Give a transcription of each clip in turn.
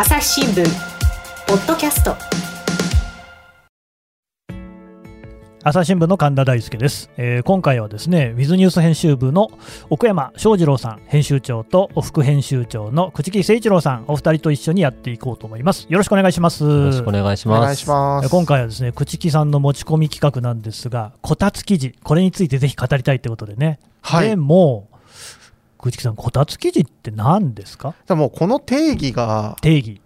朝日新聞ポッドキャスト。朝日新聞の神田大輔です、えー今回はですねウィズニュース編集部の奥山翔二郎さん編集長と副編集長の朽木誠一郎さんお二人と一緒にやっていこうと思います。よろしくお願いします。よろしくお願いします。お願いします。今回はですね朽木さんの持ち込み企画なんですがこたつ記事これについてぜひ語りたいってことでね、はい。でも朽木さんこたつ記事って何ですか？でもこの定義が定義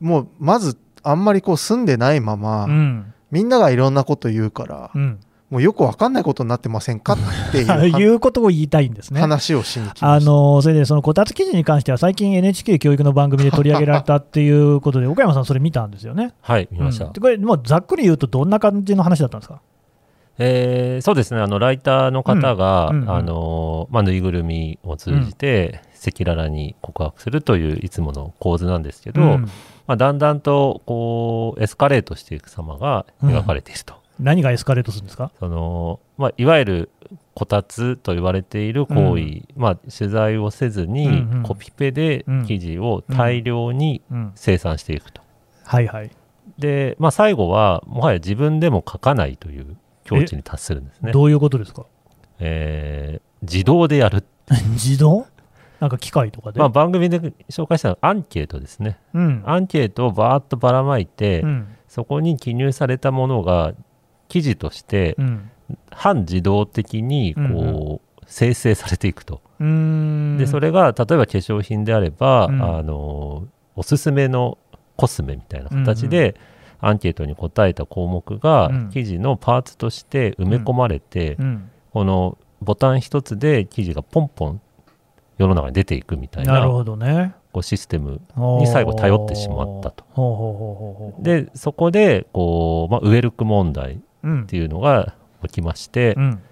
もうまずあんまりこう住んでないまま、うんみんながいろんなこと言うから、うんもうよくわかんないことになってませんかっていうは いうことを言いたいんですね話をしに来ました。あのそれでそのこたつ記事に関しては最近 NHK 教育の番組で取り上げられたっていうことで岡山さんそれ見たんですよね？はい、見ました。うんでこれもうざっくり言うとどんな感じの話だったんですか？えーそうですね、あのライターの方が、うんうん。うんあのまあ、ぬいぐるみを通じて、赤裸々に告白するといういつもの構図なんですけど、うん。まあ、だんだんとこうエスカレートしていく様が描かれていると。何がエスカレートするんですか？そのまあ、いわゆるこたつと言われている行為、まあ、取材をせずに、うんうん。コピペで記事を大量にうん、生産していくと。はいはい、で、まあ、最後はもはや自分でも書かないという境地に達するんですね。どういうことですか？えー自動でやる、自動？なんか機械とかで？まあ、番組で紹介したアンケートですね。うんアンケートをバーッとばらまいて、うんそこに記入されたものが記事としてうん半自動的にこう、うん生成されていくと。でそれが例えば化粧品であれば、うんあのおすすめのコスメみたいな形で、アンケートに答えた項目がうん。記事のパーツとして埋め込まれて、うん。このボタン一つで記事がポンポン世の中に出ていくみたいななるほどね。こうシステムにに最後頼ってしまったと。でそこでこう、まあ、ウェルク問題っうんていうのが起きまして、うん、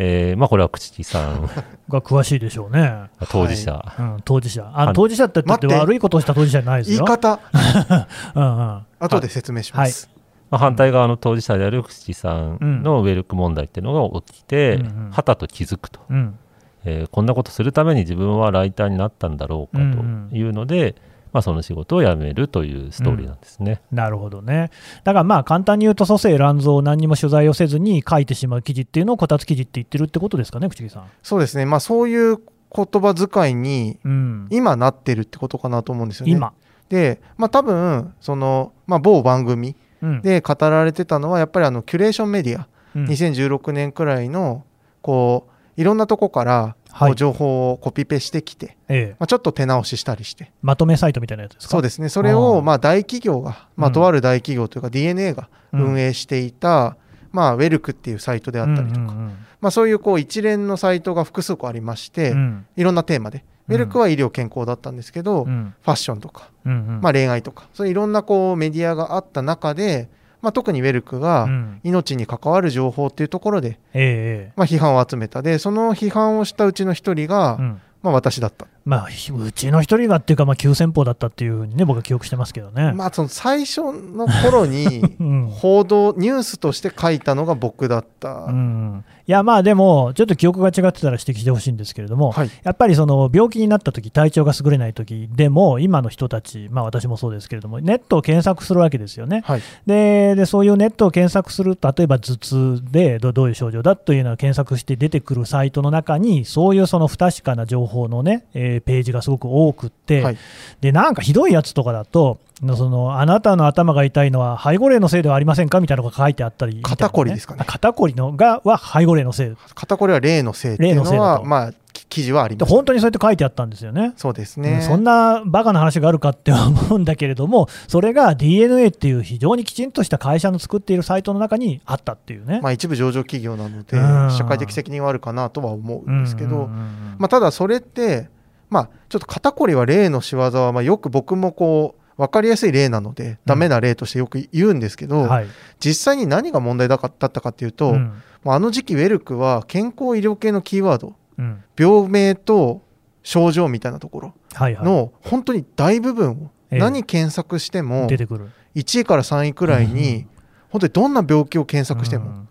えーまあ、これは朽木さん。が詳しいでしょうね。当事者、うん、当事者。あはい。当事者ってだって悪いことをした当事者じゃないですよ。言い方、うんうん。後で説明します。まあ、反対側の当事者である朽木さんのウェルク問題っていうのが起きて、うんうんはたと気づくと、うん。えーこんなことするために自分はライターになったんだろうかというので、まあ、その仕事を辞めるというストーリーなんですね。なるほどね。だからまあ簡単に言うと、蘇生乱造を何にも取材をせずに書いてしまう記事っていうのをこたつ記事って言ってるってことですかね、口木さん。そうですね。まあそういう言葉遣いにうん、今なってるってことかなと思うんですよね。今。で、まあ多分、その、まあ某番組うんで語られてたのは、やっぱりあの、キュレーションメディア、うん2016年くらいの、こう、いろんなとこから、こはい。う情報をコピペしてきて、ええ、まあ、ちょっと手直ししたりして、まとめサイトみたいなやつですか？そうですね、それをまあ大企業が、まあ、うんとある大企業というか、DNA がうん。運営していた、まあ、ウェルクっていうサイトであったりとか、まあ、そういうこう一連のサイトが複数個ありまして、うん。いろんなテーマで、うん。ウェルクは医療健康だったんですけど、フうん。ァッションとか、うんうん。まあ、恋愛とか、そういういろんなこうメディアがあった中で、まあ、特にウェルクうがん。命に関わる情報っていうところで、ええ。えまあ、批判を集めた。で、その批判をしたうちの一人が、えうん。まあ、私だった。まあ、ひうちの一人がっていうか、まあ、急先鋒だったっていうふうにね、僕は記憶してますけどね。まあ、その最初の頃に うん報道、ニュースとして書いたのが僕だった。うん、いやまあでも、ちょっと記憶が違ってたら指摘してほしいんですけれども、はいやっぱりその病気になった時体調が優れない時でも、今の人たち、まあ、私もそうですけれども、ネットを検索するわけですよね。はいででそういうネットを検索する、例えば頭痛でどどういう症状だというのを検索して出てくるサイトの中に、そういうその不確かな情報のね、えーページがすごく多くって、はいでなんかひどいやつとかだと、そのあなたの頭が痛いのは背後霊のせいではありませんかみたいなのが書いてあったりね、肩こりですかねあ肩こりのがは背後霊のせい肩こりは例のせいっていうのは、例のせいだとまあ、き記事はありでます。本当にそうやって書いてあったんですよね。そうですね。うんそんなバカな話があるかって思うんだけれども、それが DNA っていう非常にきちんとした会社の作っているサイトの中にあったっていうね。まあ、一部上場企業なので、うん社会的責任はあるかなとは思うんですけど、まあ、ただそれって、まあ、ちょっと肩こりは例の仕業は、まあ、よく僕もこう、分かりやすい例なので、ダメな例としてよく言うんですけど、はい。実際に何が問題だったかっていうと、うん。あの時期、ウェルクは健康医療系のキーワード、うん。病名と症状みたいなところの本当に大部分をええ。何検索しても出てくる。1位から3位くらいに本当にどんな病気を検索してもん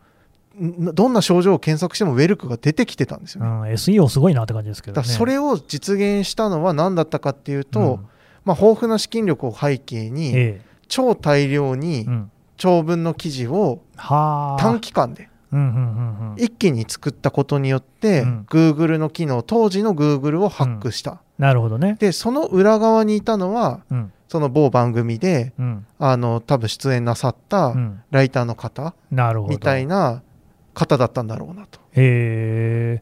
どんな症状を検索してもウェルクが出てきてたんですよね。うん、SEO すごいなって感じですけどね。それを実現したのは何だったかっていうと、うん。まあ、豊富な資金力を背景に、え超大量えにうん、長文の記事をはあ。短期間で一気に作ったことによって、うん。Google の機能当時の Google をハックした、なるほどね。でその裏側にいたのはうん。その某番組でうん。あの多分出演なさったうん、ライターの方なるほど。みたいな方だったんだろうなと。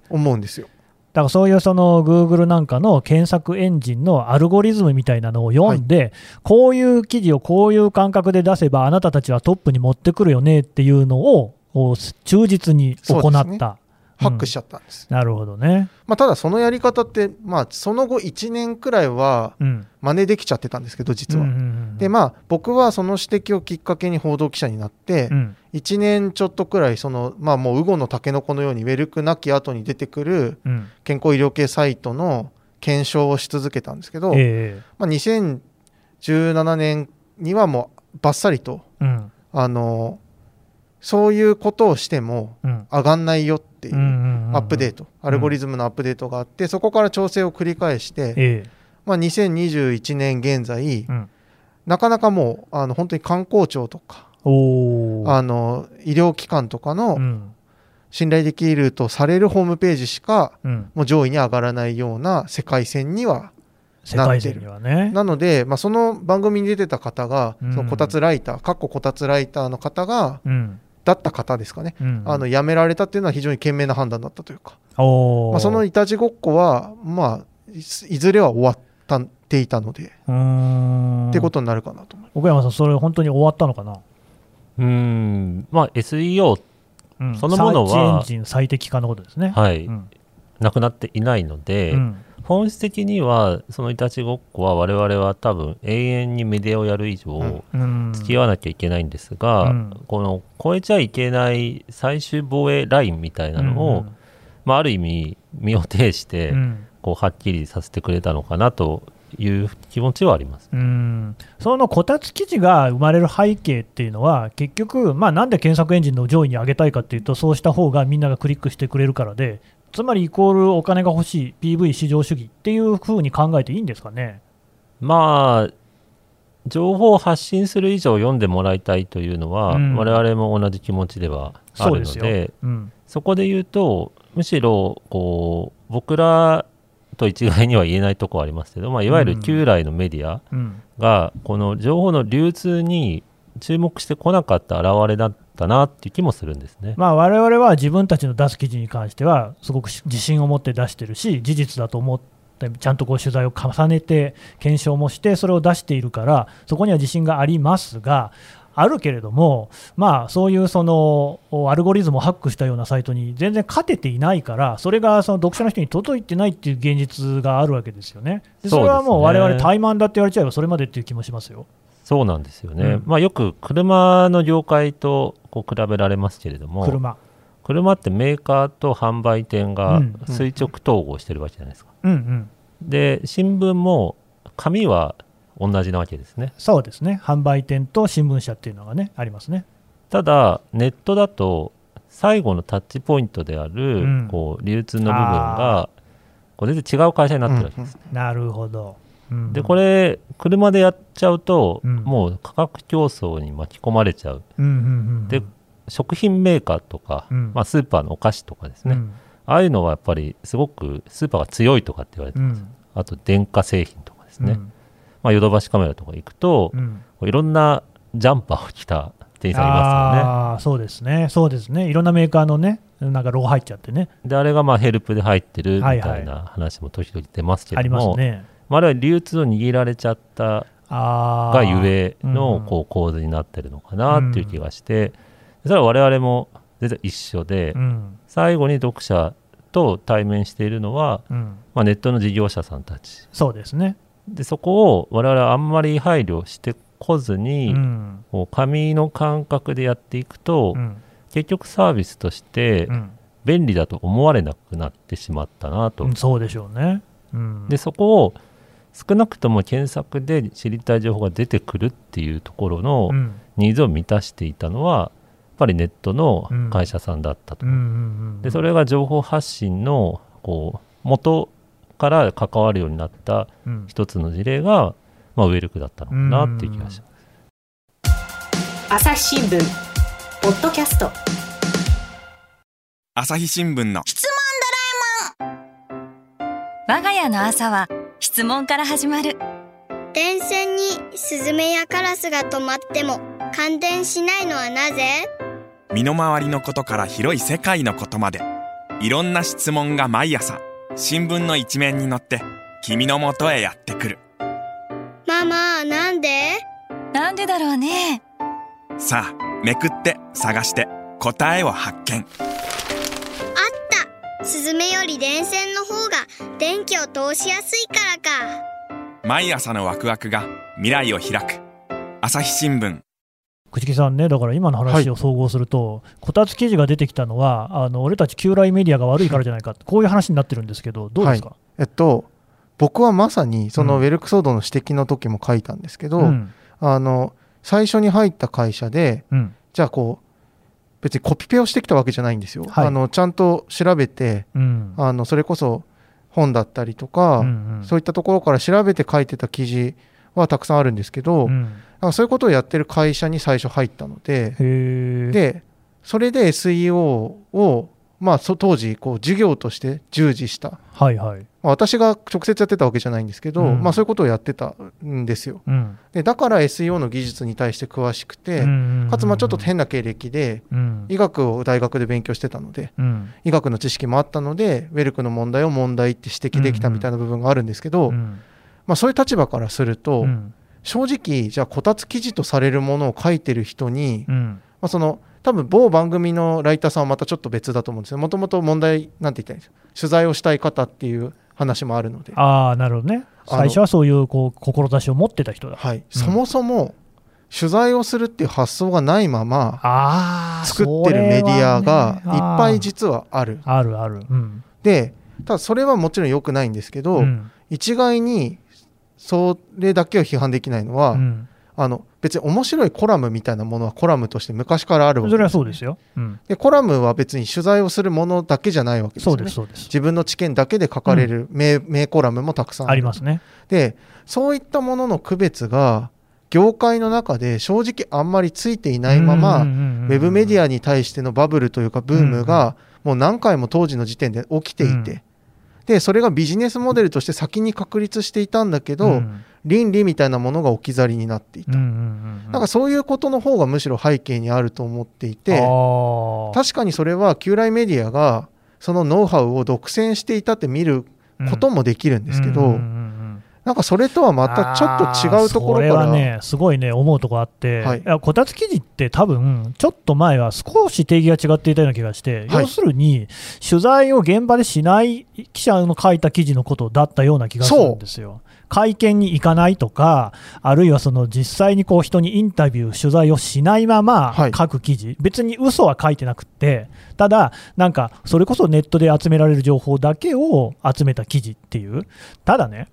思うんですよ。だからそういうその Google なんかの検索エンジンのアルゴリズムみたいなのを読んで、こういう記事をこういう感覚で出せばあなたたちはトップに持ってくるよねっていうのをを忠実に行った。ハックしちゃったんです。なるほどね。まあ、ただそのやり方って、まあ、その後1年くらいはうん。真似できちゃってたんですけど実は。うんうんうんでまあ僕はその指摘をきっかけに報道記者になって、うん1年ちょっとくらいその、まあ、もうウゴのタケノコのようにウェルクなき後に出てくるうん。健康医療系サイトの検証をし続けたんですけど、えまあ、2017年にはもうバッサリとえうん。あのそういうことをしてもうん。上がんないよっていううんアップデート。ト、アルゴリズムのアップデートがあってそこから調整を繰り返して、ええ。まあ、2021年現在、うん。なかなかもうあの本当に観光庁とか。あの医療機関とかうのん。信頼できるとされるホームページしかうん、もう上位に上がらないような世界線には世界線にはね。なので、まあ、その番組に出てた方が、うん。そのこたつライターかっここたつライターの方がうん。だった方ですかね、うん、あの辞められたっていうのは非常に賢明な判断だったというか、まあ、そのいたちごっこは、まあ、いいずれは終わったっていたので、ってことになるかなと思い奥山さん、それ本当に終わったのかな、うーん、まあ SEO、うん。そのものはサーチエンジン最適化のことですね。はい、うん。なくなっていないので、うん。本質的にはそのいたちごっこは我々は多分永遠にメディアをやる以上、うん。うん付き合わなきゃいけないんですが、うん。この超えちゃいけない最終防衛ラインみたいなのを、まあ、ある意味身を挺して、うん。こうはっきりさせてくれたのかなという気持ちはあります。うんそのこたつ記事が生まれる背景っていうのは、結局、まあ、なんで検索エンジンの上位に上げたいかっていうと、そうした方がみんながクリックしてくれるからで、つまりイコールお金が欲しい PV 市場主義っていうふうに考えていいんですかね？まあ情報を発信する以上読んでもらいたいというのは、うん我々も同じ気持ちではあるのでよ。うんそこで言うとむしろこう僕らと一概には言えないところはありますけど、まあ、いわゆる旧来のメディアうんがこの情報の流通に注目してこなかった表れだったなっていう気もするんですね。まあ、我々は自分たちの出す記事に関しては、すごくし自信を持って出してるし、事実だと思って、ちゃんとこう取材を重ねて、検証もして、それを出しているから、そこには自信がありますが、あるけれども、まあ、そういうそのアルゴリズムをハックしたようなサイトに全然勝てていないから、それがその読者の人に届いてないっていう現実があるわけですよね。でそれはもう我々怠慢だって言われちゃえばそれまでっていう気もしますよ。そうなんですよね、うんまあ、よく車の業界とこう比べられますけれども車。車ってメーカーと販売店がうん垂直統合してるわけじゃないですか、うんうん。で新聞も紙は同じなわけですね。そうですね。販売店と新聞社っていうのがね、ありますね。ただネットだと最後のタッチポイントである、うん。こう流通の部分がこう全然違う会社になってるわけです、なるほど。うん。でこれ車でやっちゃうと、うん。もう価格競争に巻き込まれちゃう。うんうんうんうん。で食品メーカーとか、うん。まあ、スーパーのお菓子とかですね、うん。ああいうのはやっぱりすごくスーパーが強いとかって言われてます、うん。あと電化製品とかですね、うんまあ、ヨドバシカメラとか行くと、うん。いろんなジャンパーを着た店員さんいますよね。ああそうですね、そうですね、いろんなメーカーのね、なんかロゴ入っちゃってね、であれがまあヘルプで入ってるみたはい。はいいな話も時々出ますけありまれども、すね。まあ、あれは流通を握られちゃったあがゆえうんのこう構図になってるのかなっていう気がして、それは我々も全然一緒で、うん。最後に読者と対面しているのは、うん、まあ、ネットの事業者さんたち。そうですね、でそこを我々はあんまり配慮してこずうに、ん。こう紙の感覚でやっていくと、うん。結局サービスとしてうん。便利だと思われなくなってしまったなと、うんそうでしょうね。うん、でそこを少なくとも検索で知りたい情報が出てくるっていうところのうん。ニーズを満たしていたのはやっぱりネットの会社さんだったと、でそれが情報発信のこう元から関わるようになったうん。一つの事例が、まあ、ウェルクだったのかなっていう気がします。朝日新聞。ポッドキャスト。朝日新聞の。質問ドラえもん。我が家の朝は質問から始まる。電線にスズメやカラスが止まっても感電しないのはなぜ？身の回りのことから広い世界のことまで。いろんな質問が毎朝新聞の一面に載って君の元へやってくる。ママなんで？なんでだろうね。さあめくって探して答えを発見。あった。スズメより電線の方が電気を通しやすいからか。毎朝のワクワクが未来を開く。朝日新聞朽木さんね、だから今の話を総合すると、こたつ記事が出てきたのは、あの俺たち旧来メディアが悪いからじゃないか、こういう話になってるんですけど、どうですか、えっと僕はまさにそのウェルクソードの指摘の時も書いたんですけど、うん。あの最初に入った会社でうん。じゃあこう別にコピペをしてきたわけじゃないんですよ、はい。あのちゃんと調べてうん。あのそれこそ本だったりとか、うんうん。そういったところから調べて書いてた記事はたくさんあるんですけど、うん。そういうことをやってる会社に最初入ったので、でそれで SEO を、まあ、そ当時こう授業として従事した、はいはい、まあ、私が直接やってたわけじゃないんですけど、うん。まあ、そういうことをやってたんですよ。うん。でだから SEO の技術に対して詳しくて、かつまあちょっと変な経歴でうん。医学を大学で勉強してたのでうん。医学の知識もあったのでウェルクの問題を問題って指摘できたみたいな部分があるんですけど、うんまあ、そういう立場からすると、うん。正直じゃあこたつ記事とされるものを書いてる人に、うん。まあ、その多分某番組のライターさんはまたちょっと別だと思うんですよ。もともと問題なんて言ったらいいんですか取材をしたい方っていう話もあるので、ああ、なるほどね、最初はそういうこう志を持ってた人だ。はい。そもそも取材をするっていう発想がないままああ、作ってるメディアがいっぱい実はある。あるある。うん。でただそれはもちろん良くないんですけど、うん。一概にそれだけを批判できないのは、うん。あの別に面白いコラムみたいなものはコラムとして昔からあるわけそれはそうですよ。うん。でコラムは別に取材をするものだけじゃないわけですよね。そうです、そうです。自分の知見だけで書かれる名,、名コラムもたくさんありますね。でそういったものの区別が業界の中で正直あんまりついていないまま、ウウェブメディアに対してのバブルというかブームがもう何回も当時の時点で起きていて、うんでそれがビジネスモデルとして先に確立していたんだけど、倫理みたいなものが置き去りになっていた、なんかそういうことの方がむしろ背景にあると思っていて確かにそれは旧来メディアがそのノウハウを独占していたって見ることもできるんですけど、なんかそれとはまたちょっと違うところから。それはね、すごいね、思うところあって、はい。いやこたつ記事って多分ちょっと前は少し定義が違っていたような気がして、はい。要するに、取材を現場でしない記者の書いた記事のことだったような気がするんですよ。会見に行かないとか、あるいはその実際にこう人にインタビュー、取材をしないままはい。書く記事、別に嘘は書いてなくって、ただ、なんかそれこそネットで集められる情報だけを集めた記事っていう、ただね、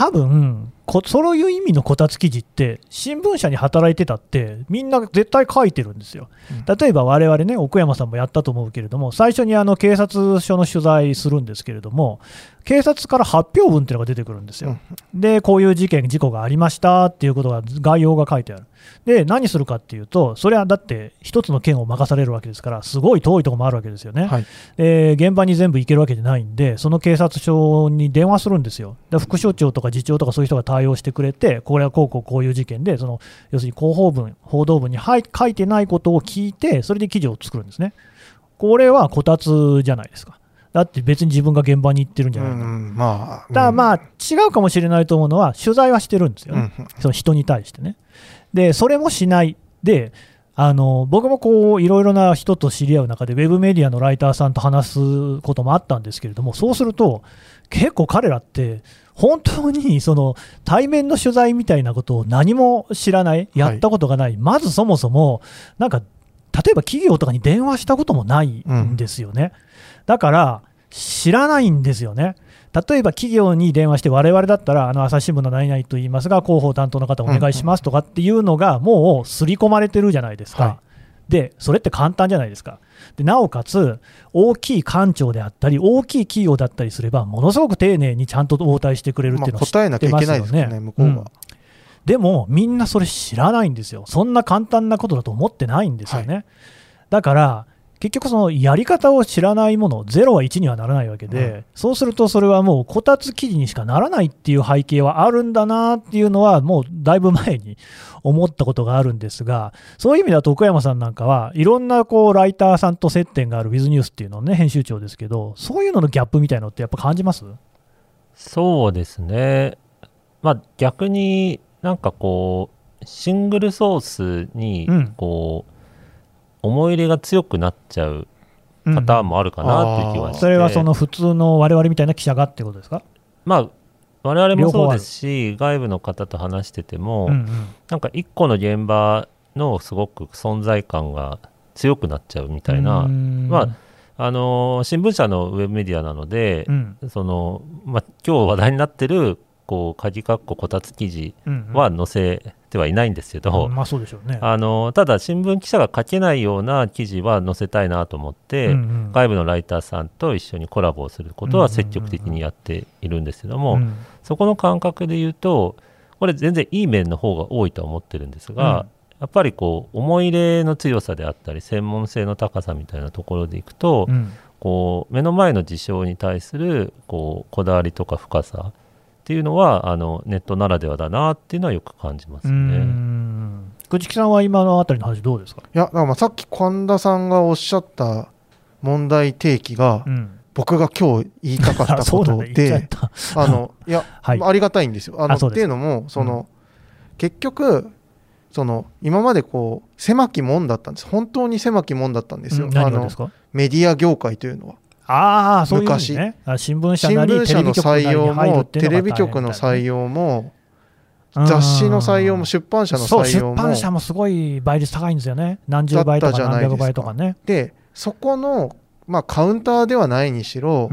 多分こそういう意味のこたつ記事って新聞社に働いてたってみんな絶対書いてるんですよ、例えば我々ね奥山さんもやったと思うけれども最初にあの警察署の取材するんですけれども警察から発表文っていうのが出てくるんですよ、でこういう事件事故がありましたっていうことが概要が書いてあるで何するかっていうとそれはだって一つの県を任されるわけですからすごい遠いところもあるわけですよね、はいで現場に全部行けるわけじゃないんで、その警察署に電話するんですよ、で副署長とか次長とかそういう人が対応してくれて、これはこうこうこういう事件で、その要するに広報文、報道文にはい書いてないことを聞いて、それで記事を作るんですね。これはこたつじゃないですか。だって別に自分が現場に行ってるんじゃないか。うんまあだからまあ違うかもしれないと思うのは、取材はしてるんですよね、うんその人に対してね。で、それもしない。で、あの僕もこういろいろな人と知り合う中で、ウェブメディアのライターさんと話すこともあったんですけれども、そうすると、結構彼らって、本当にその対面の取材みたいなことを何も知らない、やったことがない、まずそもそも、なんか、例えば企業とかに電話したこともないんですよね。だから、知らないんですよね。例えば企業に電話して、我々だったら、あの朝日新聞の何々と言いますが、広報担当の方、お願いしますとかっていうのが、もう刷り込まれてるじゃないですか。はい。で、それって簡単じゃないですか。でなおかつ、大きい官庁であったり、大きい企業だったりすれば、ものすごく丁寧にちゃんと応対してくれるっていうのを知ってまあ答えなきゃいけないですからね。向こうがん。でもみんなそれ知らないんですよ。そんな簡単なことだと思ってないんですよね、はい、だから結局そのやり方を知らないもの0は1にはならないわけで、うん、そうするとそれはもうこたつ記事にしかならないっていう背景はあるんだなっていうのはもうだいぶ前に思ったことがあるんですがそういう意味だと奥山さんなんかはいろんなこうライターさんと接点があるウィズニュースっていうのね編集長ですけどそういうののギャップみたいのってやっぱ感じます？そうですね。まあ逆になんかこうシングルソースにこう、うん思い入れが強くなっちゃうパターンもあるかなっていう気はして、うん、それはその普通の我々みたいな記者がってことですか？まあ我々もそうですし外部の方と話してても、うんうん、なんか一個の現場のすごく存在感が強くなっちゃうみたいなまああの新聞社のウェブメディアなので、うん、そのまあ、今日話題になってるこう鍵括弧こたつ記事は載せてはいないんですけど、まあそうでしょうね、あのただ新聞記者が書けないような記事は載せたいなと思って、うんうん、外部のライターさんと一緒にコラボをすることは積極的にやっているんですけども、うん。うんうん、そこの感覚で言うとこれ全然いい面の方が多いとは思ってるんですが、うん、やっぱりこう思い入れの強さであったり専門性の高さみたいなところでいくと、うん、こう目の前の事象に対するこうこだわりとか深さっていうのはあのネットならではだなっていうのはよく感じますね。朽木さんは今のあたりの話どうですか？いやだからまあさっき神田さんがおっしゃった問題提起が、うん、僕が今日言いたかったことで、あのいや、はい、ありがたいんですよ。あのっていうのもその、うん、結局その今までこう狭き門だったんです。本当に狭き門だったんですよ、うん、あのメディア業界というのは。ああ、そういう、ね、新聞社なり新聞社の採用もテレビ局の採用も雑誌の採用も出版社の採用も。出版社もすごい倍率高いんですよね。何十倍とか何百倍とかね。でそこの、まあ、カウンターではないにしろ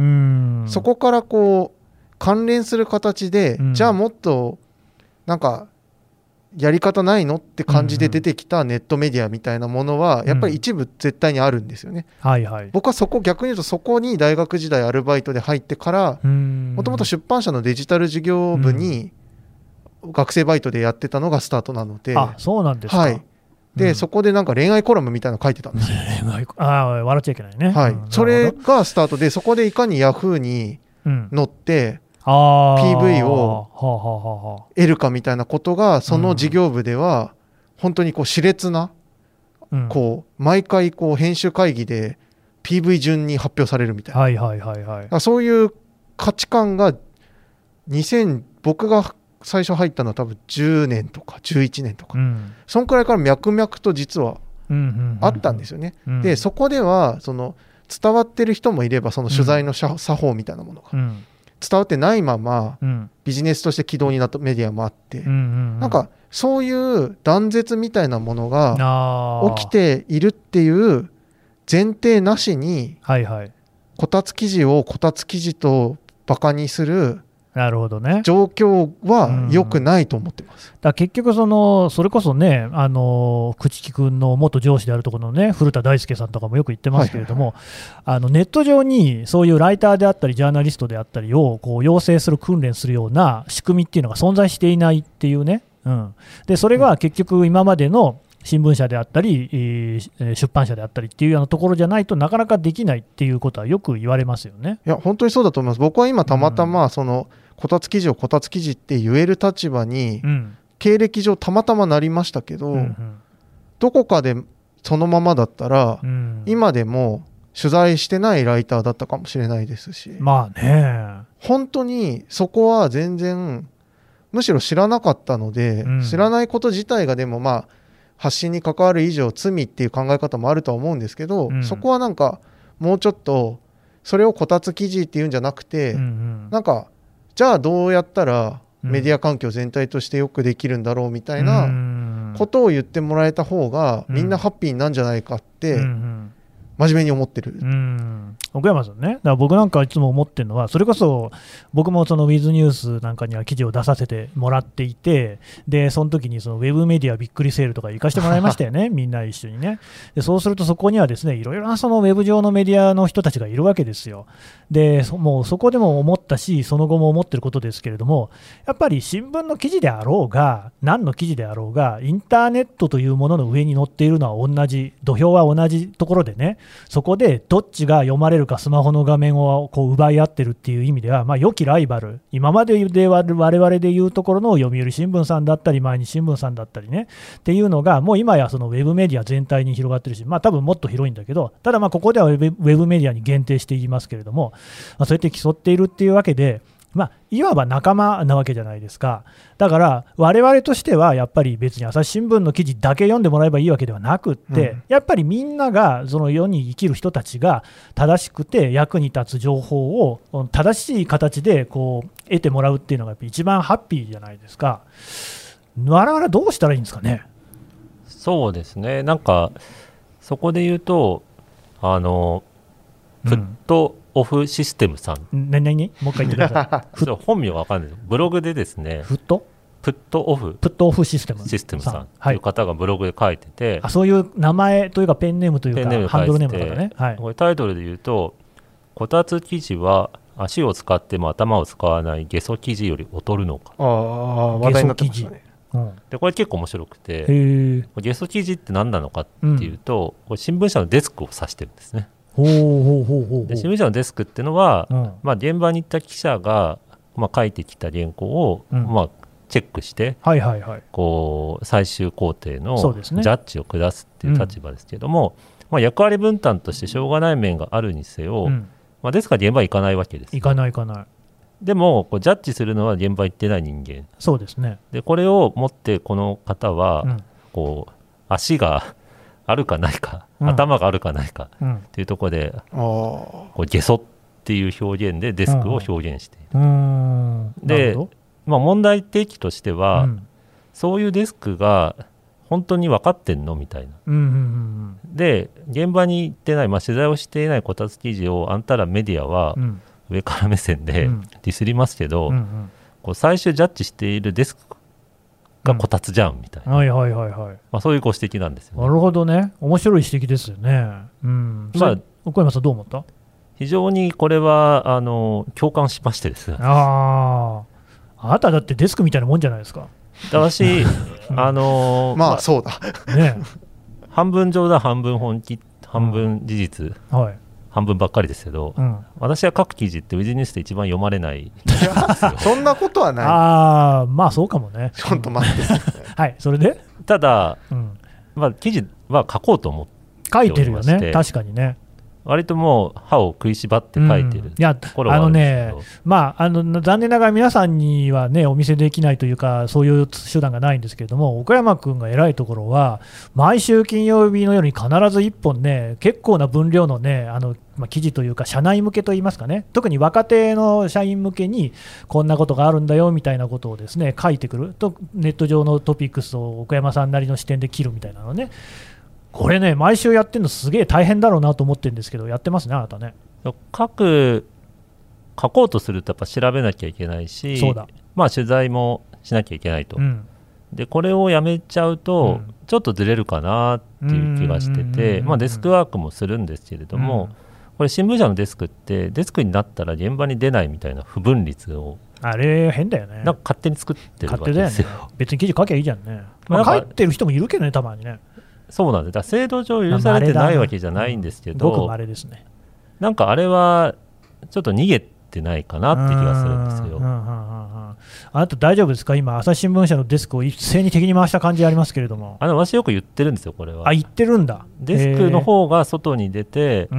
そこからこう関連する形でじゃあもっとなんかやり方ないのって感じで出てきたネットメディアみたいなものはやっぱり一部絶対にあるんですよね。はいはい、僕はそこ逆に言うとそこに大学時代アルバイトで入ってからもともと出版社のデジタル事業部に学生バイトでやってたのがスタートなので。あそうなんですか、はい。で、うん、そこでなんか恋愛コラムみたいなの書いてたんですよ。ああ、笑っちゃいけないね。はい。それがスタートで、そこでいかにヤフーに乗って、PV を得るかみたいなことがその事業部では本当にこう熾烈な、こう毎回こう編集会議で PV 順に発表されるみたいな、はいはいはいはい、そういう価値観が2000僕が最初入ったのは多分10年とか11年とか、うん、そんくらいから脈々と実はあったんですよね。でそこではその伝わってる人もいればその取材の作法みたいなものが。うん伝わってないまま、ビジネスとして軌道になったメディアもあって、なんかそういう断絶みたいなものが起きているっていう前提なしに、こたつ記事をこたつ記事とバカにするなるほどね。状況は良くないと思ってます、だ結局その、それこそね、あの朽木君の元上司であるところのね、古田大輔さんとかもよく言ってますけれども、あのネット上にそういうライターであったり、ジャーナリストであったりをこう養成する、訓練するような仕組みっていうのが存在していないっていうね、うん、でそれが結局、今までの新聞社であったり、出版社であったりっていうようなところじゃないとなかなかできないっていうことはよく言われますよね。いや本当にそうだと思います。僕は今たまたまその、うんこたつ記事をこたつ記事って言える立場に、うん、経歴上たまたまなりましたけど、うんうん、どこかでそのままだったら、うん、今でも取材してないライターだったかもしれないですし。まあね。本当にそこは全然むしろ知らなかったので、うん、知らないこと自体がでもまあ発信に関わる以上罪っていう考え方もあるとは思うんですけど、うん、そこはなんかもうちょっとそれをこたつ記事っていうんじゃなくて、うんうん、なんかじゃあどうやったらメディア環境全体としてよくできるんだろうみたいなことを言ってもらえた方がみんなハッピーになんじゃないかって真面目に思ってる。うん奥山さんね、だから僕なんかいつも思ってるのは、それこそ僕もそのウィズニュースなんかには記事を出させてもらっていて、でその時にそのウェブメディアびっくりセールとか行かせてもらいましたよね、みんな一緒にね。でそうするとそこにはですねいろいろなそのウェブ上のメディアの人たちがいるわけですよ。でもうそこでも思ったし、その後も思ってることですけれども、やっぱり新聞の記事であろうが、何の記事であろうが、インターネットというものの上に載っているのは同じ、土俵は同じところでね、そこでどっちが読まれるかスマホの画面をこう奪い合ってるっていう意味では、まあ、良きライバル、今までで我々でいうところの読売新聞さんだったり、毎日新聞さんだったりね、っていうのが、もう今やそのウェブメディア全体に広がってるし、まあ多分もっと広いんだけど、ただまあここではウェブメディアに限定して言いますけれども、まあ、そうやって競っているっていうわけで、まあ、いわば仲間なわけじゃないですか。だから、我々としてはやっぱり別に朝日新聞の記事だけ読んでもらえばいいわけではなくって、うん、やっぱりみんなが、その世に生きる人たちが正しくて役に立つ情報を正しい形でこう得てもらうっていうのが一番ハッピーじゃないですか。我々どうしたらいいんですかね？そうですね。なんか、そこで言うと、あの、プット、うんオフシステムさん。何何もう一回言ってください。本名わかんない。ブログでですね。フット？プットオフ。プットオフシステム。システムさんという方がブログで書いてて。あそういう名前というかペンネームというかハンドルネームとかね。はい、これタイトルで言うと、こたつ記事は足を使っても頭を使わないゲソ記事より劣るのか。ああ、話題になってましたね。うん、でこれ結構面白くてゲソ記事って何なのかっていうと、うん、これ新聞社のデスクを指してるんですね。ほうほうほうほうで新聞社のデスクっていうのは、うん、まあ、現場に行った記者が、まあ、書いてきた原稿を、うん、まあ、チェックして、はいはいはい、こう最終工程のジャッジを下すっていう立場ですけども、ねうん、まあ、役割分担としてしょうがない面があるにせよ、まあ、ですから現場行かないわけです。行かない行かない。でもこうジャッジするのは現場行ってない人間。そうですねでこれを持ってこの方は、こう足があるかないか、うん、頭があるかないかっていうところで、うん、こうゲソっていう表現でデスクを表現している。で、まあ、問題提起としては、うん、そういうデスクが本当に分かってんのみたいな。うんうんうん、で現場に行ってない、まあ、取材をしていないこたつ記事をあんたらメディアは上から目線でディスりますけど、うんうん、こう最終ジャッジしているデスクがこたつじゃんみたいな、はいはいはいはい。まあ、そういうご指摘なんですよ、ね、なるほどね。面白い指摘ですよね、うん。まあ、奥山さんどう思った？非常にこれはあの共感しましてです。ねあああなただってデスクみたいなもんじゃないですか。私 あのまあそうだ。ね。半分冗談半分本気半分事実、はい半分ばっかりですけど、うん、私は書く記事ってウィズニュースで一番読まれない そんなことはない。ああまあそうかもね。ちょっと待って、はいそれで？ただ、うん、まあ、記事は書こうと思って。書いてるよね。確かにね割ともう歯を食いしばって書いてる、うん、いやあのね、まあ、あの残念ながら皆さんにはねお見せできないというか、そういう手段がないんですけれども、岡山君が偉いところは、毎週金曜日の夜に必ず1本ね、結構な分量のね、あのまあ、記事というか、社内向けといいますかね、特に若手の社員向けに、こんなことがあるんだよみたいなことをですね書いてくると、ネット上のトピックスを岡山さんなりの視点で切るみたいなのね、これね、毎週やってるのすげえ大変だろうなと思ってるんですけど、やってますね、あなたね。書く、書こうとするとやっぱ調べなきゃいけないし、まあ取材もしなきゃいけないと。うん、で、これをやめちゃうと、ちょっとずれるかなっていう気がしてて、まあデスクワークもするんですけれども、これ新聞社のデスクってデスクになったら現場に出ないみたいな不分率をあれ変だよね。なんか勝手に作ってるわけですよ、ね、別に記事書きゃいいじゃんね、まあ、書いてる人もいるけどねたまにねそうなんですだ制度上許されてないわけじゃないんですけど、ごくですねなんかあれはちょっと逃げてないかなって気がするんですよ。あなた大丈夫ですか？今、朝日新聞社のデスクを一斉に敵に回した感じありますけれども。あの私よく言ってるんですよ、これは。あ、言ってるんだ。デスクの方が外に出て、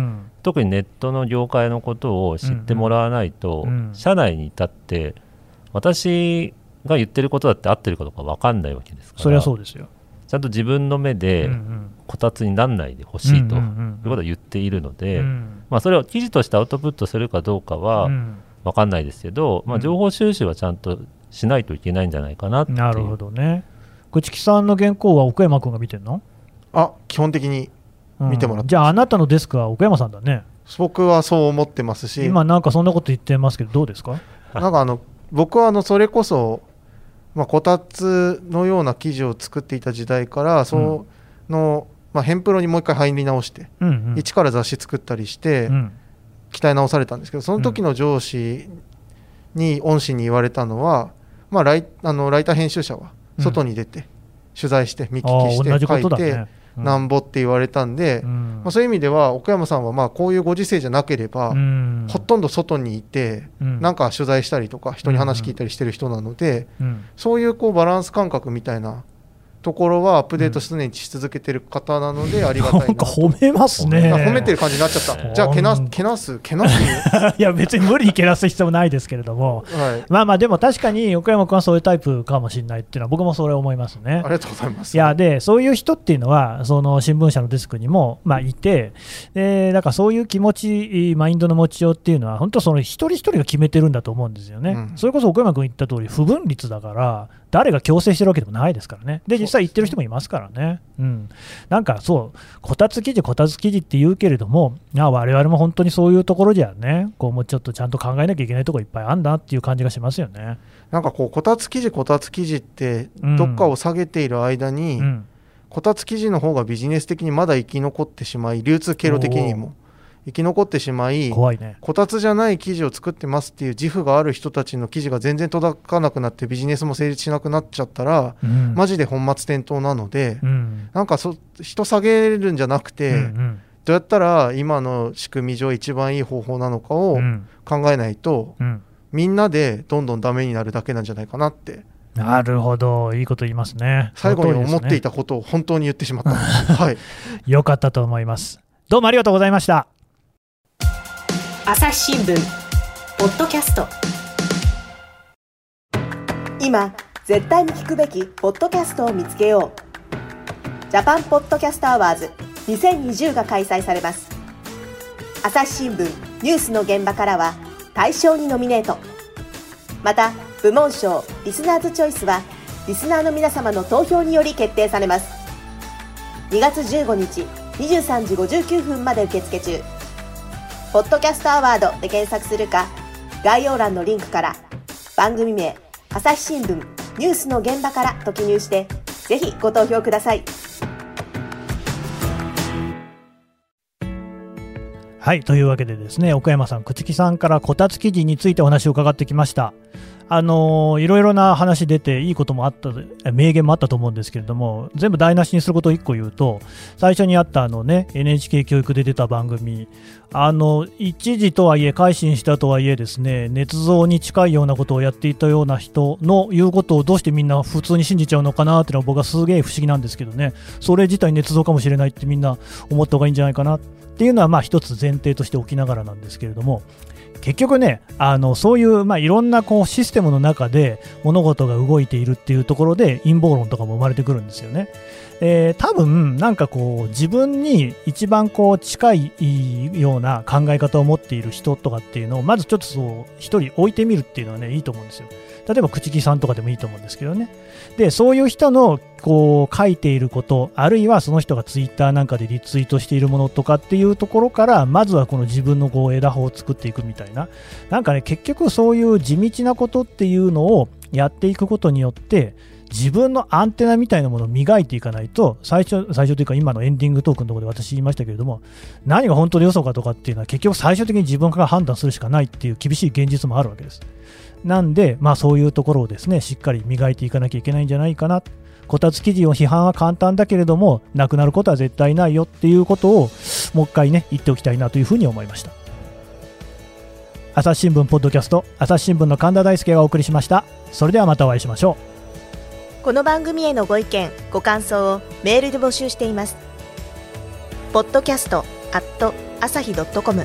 特にネットの業界のことを知ってもらわないと、うんうん、社内に至って、私が言ってることだって合ってるかどうか分かんないわけですから。それはそうですよ。ちゃんと自分の目でこたつにならないでほしいということを言っているので、まあ、それを記事としてアウトプットするかどうかは分かんないですけど、まあ、情報収集はちゃんとしないといけないんじゃないかなってなるほどね。朽木さんの原稿は奥山君が見てるの？あ基本的に見てもらって、うん、じゃああなたのデスクは奥山さんだね。僕はそう思ってますし。今なんかそんなこと言ってますけどどうですか？なんかあの僕はあのそれこそ、まあ、こたつのような生地を作っていた時代からその、うん、まあ、ヘンプロにもう一回入り直して、うんうん、一から雑誌作ったりして、うん、鍛え直されたんですけどその時の上司に恩師に言われたのは、まあ、ライあのライター編集者は外に出て、取材して見聞きして書いて、なんぼって言われたんで、まあ、そういう意味では奥山さんはまあこういうご時世じゃなければ、ほとんど外にいて、なんか取材したりとか人に話聞いたりしてる人なので、そういうこうバランス感覚みたいなところはアップデート常にし続けてる方なので ありがたいな、なんか褒めますね。褒めてる感じになっちゃった。じゃあけなけなす？けなす いや別に無理にけなす必要もないですけれども、はい、まあまあでも確かに横山君はそういうタイプかもしれないっていうのは僕もそれ思いますね。ありがとうございます。いやでそういう人っていうのはその新聞社のデスクにもまあいてでだからそういう気持ちマインドの持ちようっていうのは本当その一人一人が決めてるんだと思うんですよね、うん、それこそ横山君言った通り不分率だから誰が強制してるわけでもないですからねで実際言ってる人もいますからね。うん、なんかそう、こたつ記事、こたつ記事って言うけれども、我々も本当にそういうところじゃね、こうもうちょっとちゃんと考えなきゃいけないところいっぱいあんだっていう感じがしますよね。なんかこう、こたつ記事、こたつ記事って、どっかを下げている間に、うん、こたつ記事の方がビジネス的にまだ生き残ってしまい、流通経路的にも。生き残ってしまい怖い、ね、こたつじゃない記事を作ってますっていう自負がある人たちの記事が全然届かなくなってビジネスも成立しなくなっちゃったら、うん、マジで本末転倒なので、うん、なんかそ人下げるんじゃなくて、うんうん、どうやったら今の仕組み上一番いい方法なのかを考えないと、うん、みんなでどんどんダメになるだけなんじゃないかなって。なるほど、いいこと言いますね。最後に思っていたことを本当に言ってしまった。はい。よかったと思います。どうもありがとうございました。朝日新聞ポッドキャスト。今絶対に聞くべきポッドキャストを見つけよう。 JAPAN PODCAST AWARDS 2020が開催されます。朝日新聞ニュースの現場からは大賞にノミネート。また部門賞リスナーズチョイスはリスナーの皆様の投票により決定されます。2月15日23時59分まで受付中。ポッドキャストアワードで検索するか、概要欄のリンクから番組名、朝日新聞ニュースの現場からと記入して、ぜひご投票ください。はい、というわけでですね、岡山さん、朽木さんからこたつ記事についてお話を伺ってきました。あの、いろいろな話出て、いいこともあった、名言もあったと思うんですけれども、全部台無しにすることを1個言うと、最初にあったあのね、NHK 教育で出た番組、あの、一時とはいえ、改心したとはいえですね、捏造に近いようなことをやっていたような人の言うことをどうしてみんな普通に信じちゃうのかなっていうのは僕はすげえ不思議なんですけどね、それ自体捏造かもしれないってみんな思った方がいいんじゃないかなっていうのは、まあ一つ前提としておきながらなんですけれども、結局ねあのそういう、まあ、いろんなこうシステムの中で物事が動いているっていうところで陰謀論とかも生まれてくるんですよね。えー、多分なんかこう自分に一番こう近いような考え方を持っている人とかっていうのをまずちょっとそう一人置いてみるっていうのはねいいと思うんですよ。例えば朽木さんとかでもいいと思うんですけどね。で、そういう人のこう書いていること、あるいはその人がツイッターなんかでリツイートしているものとかっていうところから、まずはこの自分のこう枝葉を作っていくみたいな。なんかね、結局そういう地道なことっていうのをやっていくことによって、自分のアンテナみたいなものを磨いていかないと、最初、最初というか今のエンディングトークのところで私言いましたけれども、何が本当に嘘かとかっていうのは結局最終的に自分から判断するしかないっていう厳しい現実もあるわけです。なんで、まあ、そういうところをですねしっかり磨いていかなきゃいけないんじゃないかな。こたつ記事を批判は簡単だけれども、なくなることは絶対ないよっていうことを、もう一回ね、言っておきたいなというふうに思いました。朝日新聞ポッドキャスト、朝日新聞の神田大輔がお送りしました。それではまたお会いしましょう。この番組へのご意見、ご感想をメールで募集しています。ポッドキャストアット朝日ドットコム。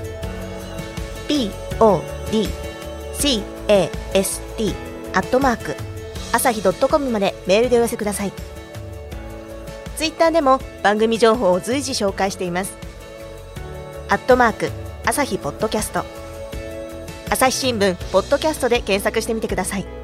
p o d c ast アットマーク朝日ドットコムまでメールでお寄せください。ツイッターでも番組情報を随時紹介しています。アットマーク朝日ポッドキャスト。朝日新聞ポッドキャストで検索してみてください。